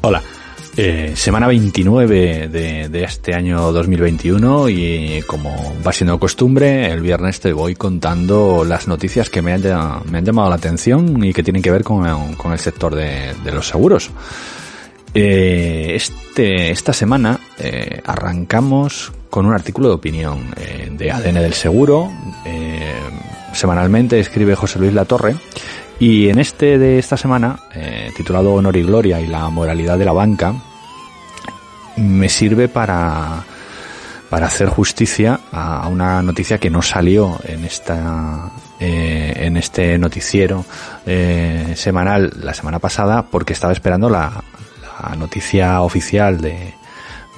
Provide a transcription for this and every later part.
Hola. Eh, semana 29 de, este año 2021 y como va siendo costumbre, el viernes te voy contando las noticias que me han, me han llamado la atención y que tienen que ver con, con el sector de, los seguros. Eh, este, esta semana eh, arrancamos con un artículo de opinión eh, de ADN del Seguro. Semanalmente escribe José Luis Latorre. Y en este de esta semana, titulado Honor y Gloria y la moralidad de la banca, me sirve para, para hacer justicia a una noticia que no salió en esta eh, en este noticiero eh, semanal la semana pasada porque estaba esperando la, la noticia oficial de,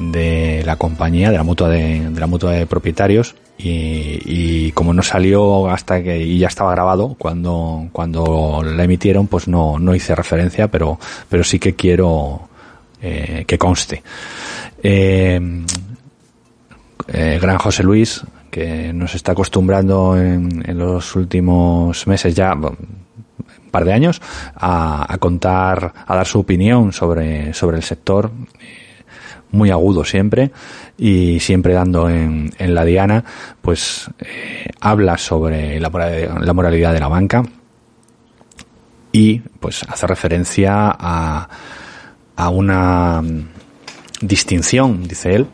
de la compañía, de la mutua de, de la mutua de propietarios y, y, como no salió hasta que y ya estaba grabado cuando cuando la emitieron pues no no hice referencia pero pero sí que quiero eh, que conste. Eh, eh, gran José Luis que nos está acostumbrando en, en los últimos meses ya un par de años a, a, contar a dar su opinión sobre sobre el sector muy agudo siempre y siempre dando en, en la diana, pues eh, habla sobre la, la, moralidad de la banca y pues hace referencia a, a una distinción, dice él,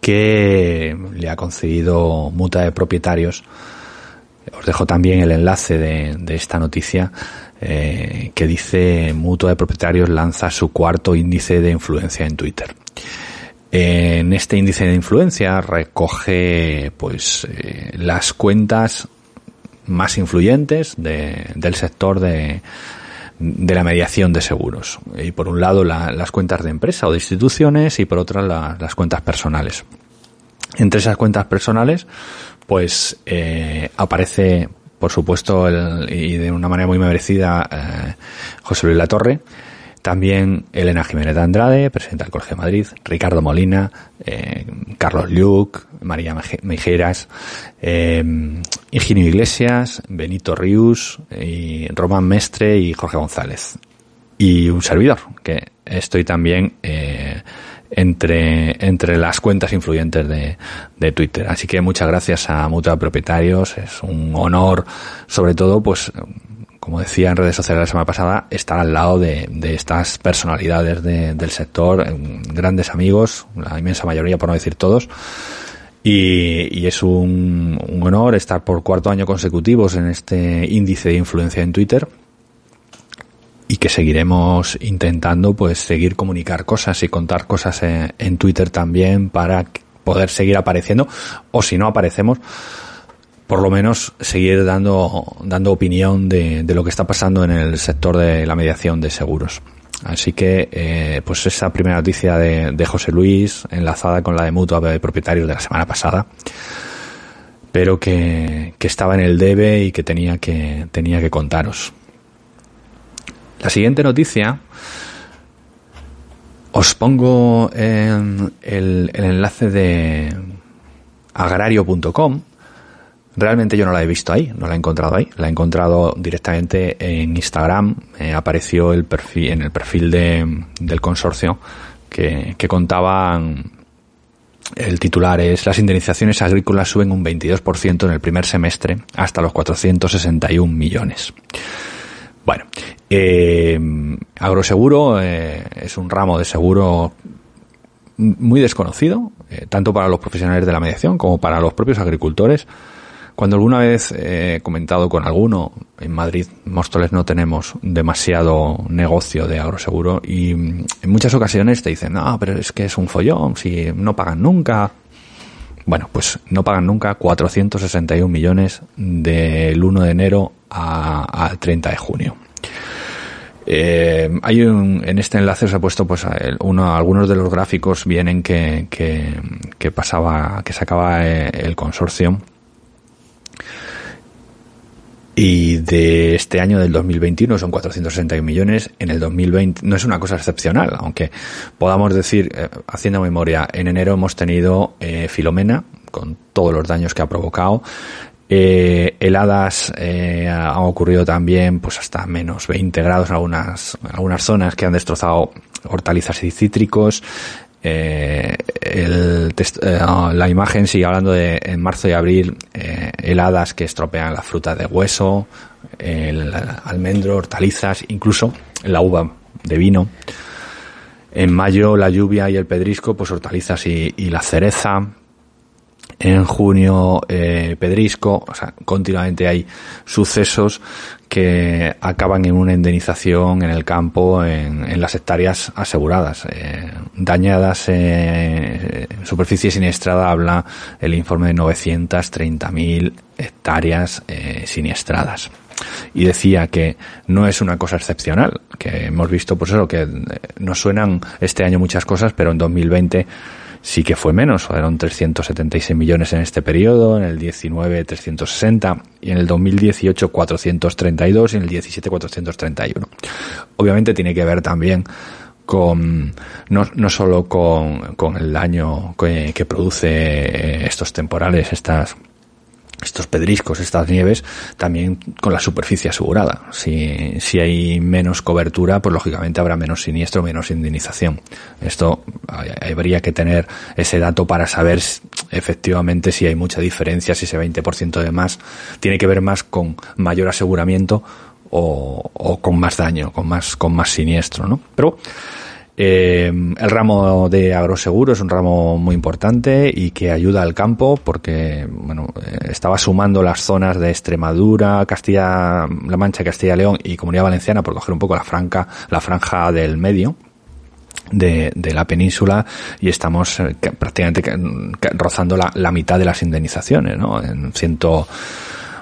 que le ha concedido Muta de Propietarios. Os dejo también el enlace de, de esta noticia eh, que dice Mutua de Propietarios lanza su cuarto índice de influencia en Twitter. En este índice de influencia recoge pues eh, las cuentas más influyentes de, del sector de, de la mediación de seguros. Y por un lado la, las cuentas de empresa o de instituciones y por otra la, las cuentas personales. Entre esas cuentas personales, pues eh, aparece por supuesto, el, y de una manera muy merecida, eh, José Luis Latorre, también Elena Jiménez de Andrade, presidenta del Colegio de Madrid, Ricardo Molina, eh, Carlos Luc, María Meijeras, eh, Ingenio Iglesias, Benito Rius, y Román Mestre y Jorge González. Y un servidor, que estoy también eh, entre, entre las cuentas influyentes de, de Twitter. Así que muchas gracias a Mutua Propietarios. Es un honor, sobre todo, pues, como decía en redes sociales la semana pasada, estar al lado de, de estas personalidades de, del sector, grandes amigos, la inmensa mayoría, por no decir todos. Y, y es un, un honor estar por cuarto año consecutivos en este índice de influencia en Twitter y que seguiremos intentando pues seguir comunicar cosas y contar cosas en, en, Twitter también para poder seguir apareciendo o si no aparecemos por lo menos seguir dando dando opinión de, de lo que está pasando en el sector de la mediación de seguros. Así que eh, pues esa primera noticia de, de José Luis enlazada con la de mutua de propietarios de la semana pasada pero que, que estaba en el debe y que tenía que tenía que contaros la siguiente noticia os pongo en el, el enlace de agrario.com. Realmente yo no la he visto ahí, no la he encontrado ahí, la he encontrado directamente en Instagram, eh, apareció en el perfil de, del consorcio que, que contaban el titular es las indemnizaciones agrícolas suben un 22% en el primer semestre hasta los 461 millones. Bueno, eh, agroseguro eh, es un ramo de seguro muy desconocido, eh, tanto para los profesionales de la mediación como para los propios agricultores. Cuando alguna vez he comentado con alguno, en Madrid, Móstoles no tenemos demasiado negocio de agroseguro y en muchas ocasiones te dicen, no, pero es que es un follón, si no pagan nunca. Bueno, pues no pagan nunca 461 millones del 1 de enero al 30 de junio. Eh, hay un, en este enlace os he puesto pues uno, algunos de los gráficos vienen que, que, pasaba, que sacaba eh, el consorcio. Y de este año del 2021 son 461 millones. En el 2020 no es una cosa excepcional, aunque podamos decir, eh, haciendo memoria, en enero hemos tenido Filomena, con todos los daños que ha provocado. Eh, heladas eh, han ocurrido también pues hasta menos 20 grados en algunas, algunas zonas que han destrozado hortalizas y cítricos. Eh, eh, la imagen sigue hablando de en marzo y abril eh, heladas que estropean la fruta de hueso, el almendro, hortalizas, incluso la uva de vino. En mayo la lluvia y el pedrisco, pues hortalizas y la cereza. En junio eh, pedrisco, o sea, continuamente hay sucesos que acaban en una indemnización en el campo en, en las hectáreas aseguradas. Eh, dañadas, eh, superficie siniestrada, habla el informe de 930.000 hectáreas eh, siniestradas y decía que no es una cosa excepcional, que hemos visto pues eso, que eh, nos suenan este año muchas cosas, pero en 2020 sí que fue menos, fueron 376 millones en este periodo, en el 19 360 y en el 2018 432 y en el 17 431. Obviamente tiene que ver también con no, no solo con, con el daño que, que produce estos temporales, estas estos pedriscos, estas nieves, también con la superficie asegurada. Si, si hay menos cobertura, pues lógicamente habrá menos siniestro, menos indemnización. Esto habría que tener ese dato para saber efectivamente si hay mucha diferencia, si ese 20% de más tiene que ver más con mayor aseguramiento o, o con más daño, con más, con más siniestro, ¿no? Pero, eh, el ramo de agroseguro es un ramo muy importante y que ayuda al campo porque, bueno, eh, estaba sumando las zonas de Extremadura, Castilla-La Mancha, Castilla-León y Comunidad Valenciana por coger un poco la franja, la franja del medio. De, de la península y estamos eh, prácticamente rozando la, la, mitad de las indemnizaciones, ¿no? En ciento,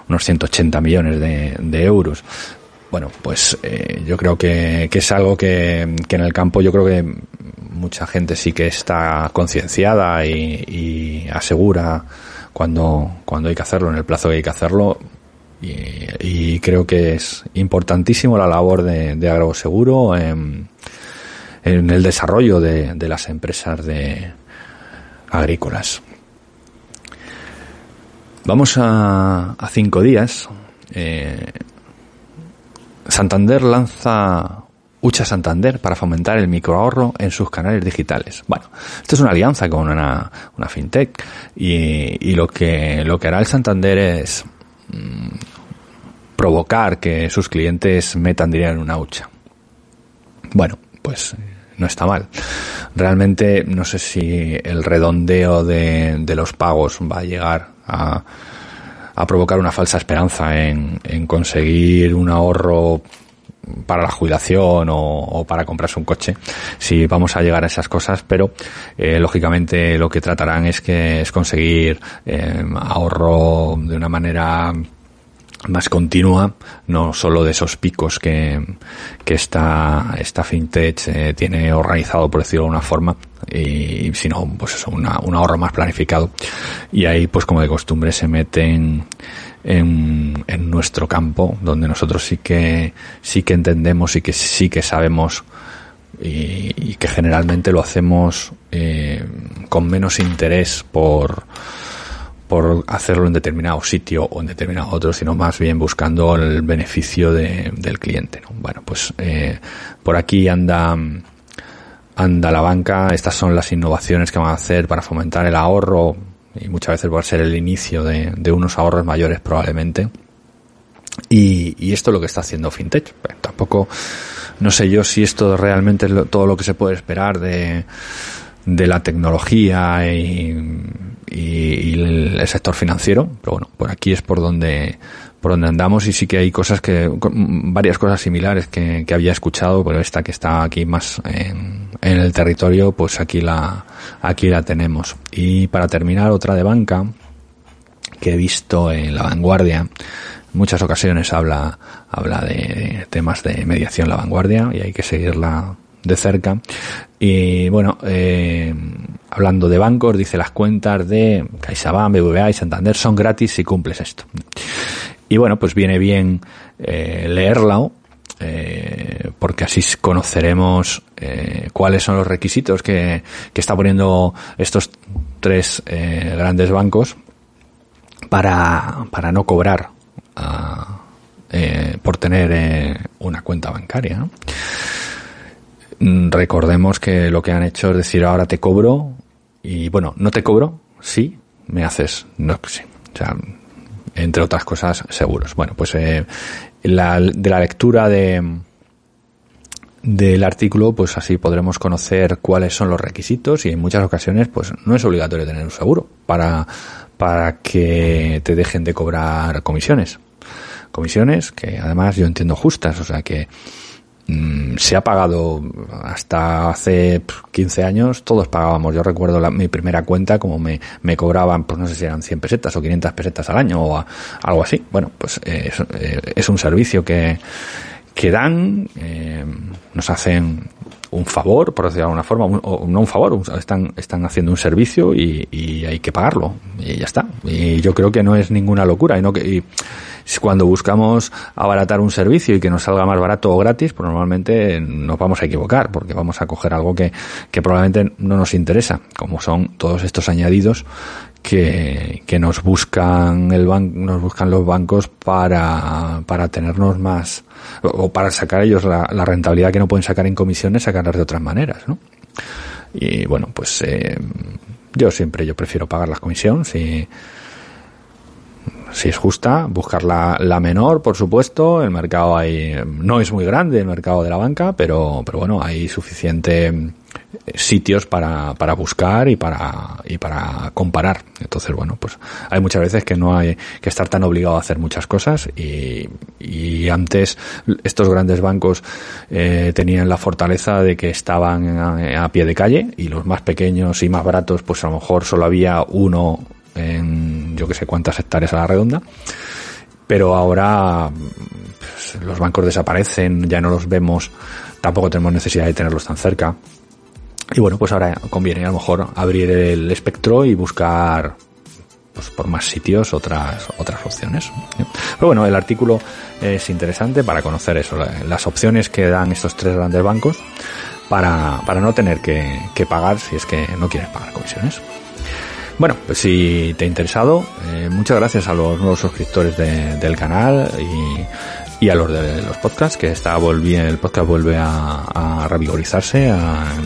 unos 180 millones de euros bueno, pues eh, yo creo que, es algo que, en el campo yo creo que mucha gente sí que está concienciada y, asegura cuando, cuando hay que hacerlo, en el plazo que hay que hacerlo. Y, creo que es importantísimo la labor de, de agroseguro en, el desarrollo de, las empresas de agrícolas. Vamos a, a cinco días. Eh, Santander lanza Ucha Santander para fomentar el microahorro en sus canales digitales. Bueno, esto es una alianza con una, una fintech y, y, lo que lo que hará el Santander es mmm, provocar que sus clientes metan dinero en una hucha. Bueno, pues no está mal. Realmente no sé si el redondeo de, de los pagos va a llegar a a provocar una falsa esperanza en, en conseguir un ahorro para la jubilación o, o, para comprarse un coche si vamos a llegar a esas cosas pero eh, lógicamente lo que tratarán es que es conseguir eh, ahorro de una manera más continua, no solo de esos picos que, que esta, esta fintech eh, tiene organizado, por decirlo de una forma, y sino pues eso, una, un ahorro más planificado. Y ahí, pues como de costumbre, se meten en, en nuestro campo, donde nosotros sí que, sí que entendemos y que sí que sabemos y, y que generalmente lo hacemos eh, con menos interés por, por hacerlo en determinado sitio o en determinado otro, sino más bien buscando el beneficio de, del cliente. ¿no? Bueno, pues eh, por aquí anda anda la banca, estas son las innovaciones que van a hacer para fomentar el ahorro y muchas veces va a ser el inicio de, de unos ahorros mayores probablemente. Y, y, esto es lo que está haciendo FinTech. Bueno, tampoco, no sé yo si esto realmente es lo, todo lo que se puede esperar de, de la tecnología y, y, el sector financiero, pero bueno, por aquí es por donde, por donde andamos y sí que hay cosas que, varias cosas similares que, había escuchado, pero esta que está aquí más en, en, el territorio, pues aquí la, aquí la tenemos. Y para terminar, otra de banca que he visto en la vanguardia, muchas ocasiones habla, habla de temas de mediación la vanguardia y hay que seguirla de cerca. Y bueno, eh, hablando de bancos, dice las cuentas de CaixaBank, BBVA y Santander son gratis si cumples esto. Y bueno, pues viene bien eh, leerla, eh, porque así conoceremos eh, cuáles son los requisitos que, que está poniendo estos tres eh, grandes bancos para, para no cobrar eh, por tener eh, una cuenta bancaria. Mm, recordemos que lo que han hecho es decir ahora te cobro y bueno, no te cobro, sí, me haces, no sí. O sea, entre otras cosas, seguros. Bueno, pues eh, la, de la lectura de del artículo, pues así podremos conocer cuáles son los requisitos y en muchas ocasiones, pues no es obligatorio tener un seguro para, para que te dejen de cobrar comisiones. Comisiones que además yo entiendo justas, o sea que se ha pagado hasta hace 15 años, todos pagábamos. Yo recuerdo la, mi primera cuenta, como me, me cobraban, pues no sé si eran 100 pesetas o 500 pesetas al año o algo así. Bueno, pues eh, es, eh, es, un servicio que, que dan, eh, nos hacen un favor, por decirlo de alguna forma, o no un favor, están, están haciendo un servicio y, y, hay que pagarlo. Y ya está. Y yo creo que no es ninguna locura. Y no y, cuando buscamos abaratar un servicio y que nos salga más barato o gratis, pues normalmente nos vamos a equivocar, porque vamos a coger algo que, que probablemente no nos interesa, como son todos estos añadidos que, que nos buscan el ban nos buscan los bancos para, para tenernos más o para sacar ellos la, rentabilidad que no pueden sacar en comisiones, sacarlas de otras maneras, ¿no? Y bueno, pues eh, yo siempre yo prefiero pagar la comisión si si es justa, buscar la, la, menor, por supuesto. El mercado ahí no es muy grande, el mercado de la banca, pero, pero bueno, hay suficiente eh, sitios para, para buscar y para, y para comparar. Entonces, bueno, pues hay muchas veces que no hay que estar tan obligado a hacer muchas cosas y, antes estos grandes bancos eh, tenían la fortaleza de que estaban a, a pie de calle y los más pequeños y más baratos, pues a lo mejor solo había uno en yo que sé cuántas hectáreas a la redonda. Pero ahora pues, los bancos desaparecen, ya no los vemos, tampoco tenemos necesidad de tenerlos tan cerca. Y bueno, pues ahora conviene a lo mejor abrir el espectro y buscar pues, por más sitios otras otras opciones. Pero bueno, el artículo es interesante para conocer eso, las opciones que dan estos tres grandes bancos para, para no tener que, que pagar si es que no quieres pagar comisiones. Bueno, pues si te ha interesado, eh, muchas gracias a los nuevos suscriptores de, del canal y, a los de los podcasts, que está volviendo, el podcast vuelve a, a revigorizarse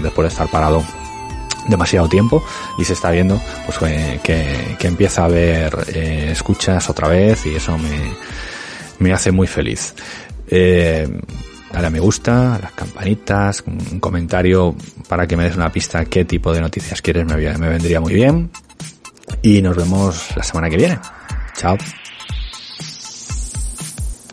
después de estar parado demasiado tiempo y se está viendo pues que, que, empieza a haber eh, escuchas otra vez y eso me, me hace muy feliz. Eh, dale a me gusta, las campanitas, un comentario para que me des una pista qué tipo de noticias quieres me, me vendría muy bien y nos vemos la semana que viene. Chao.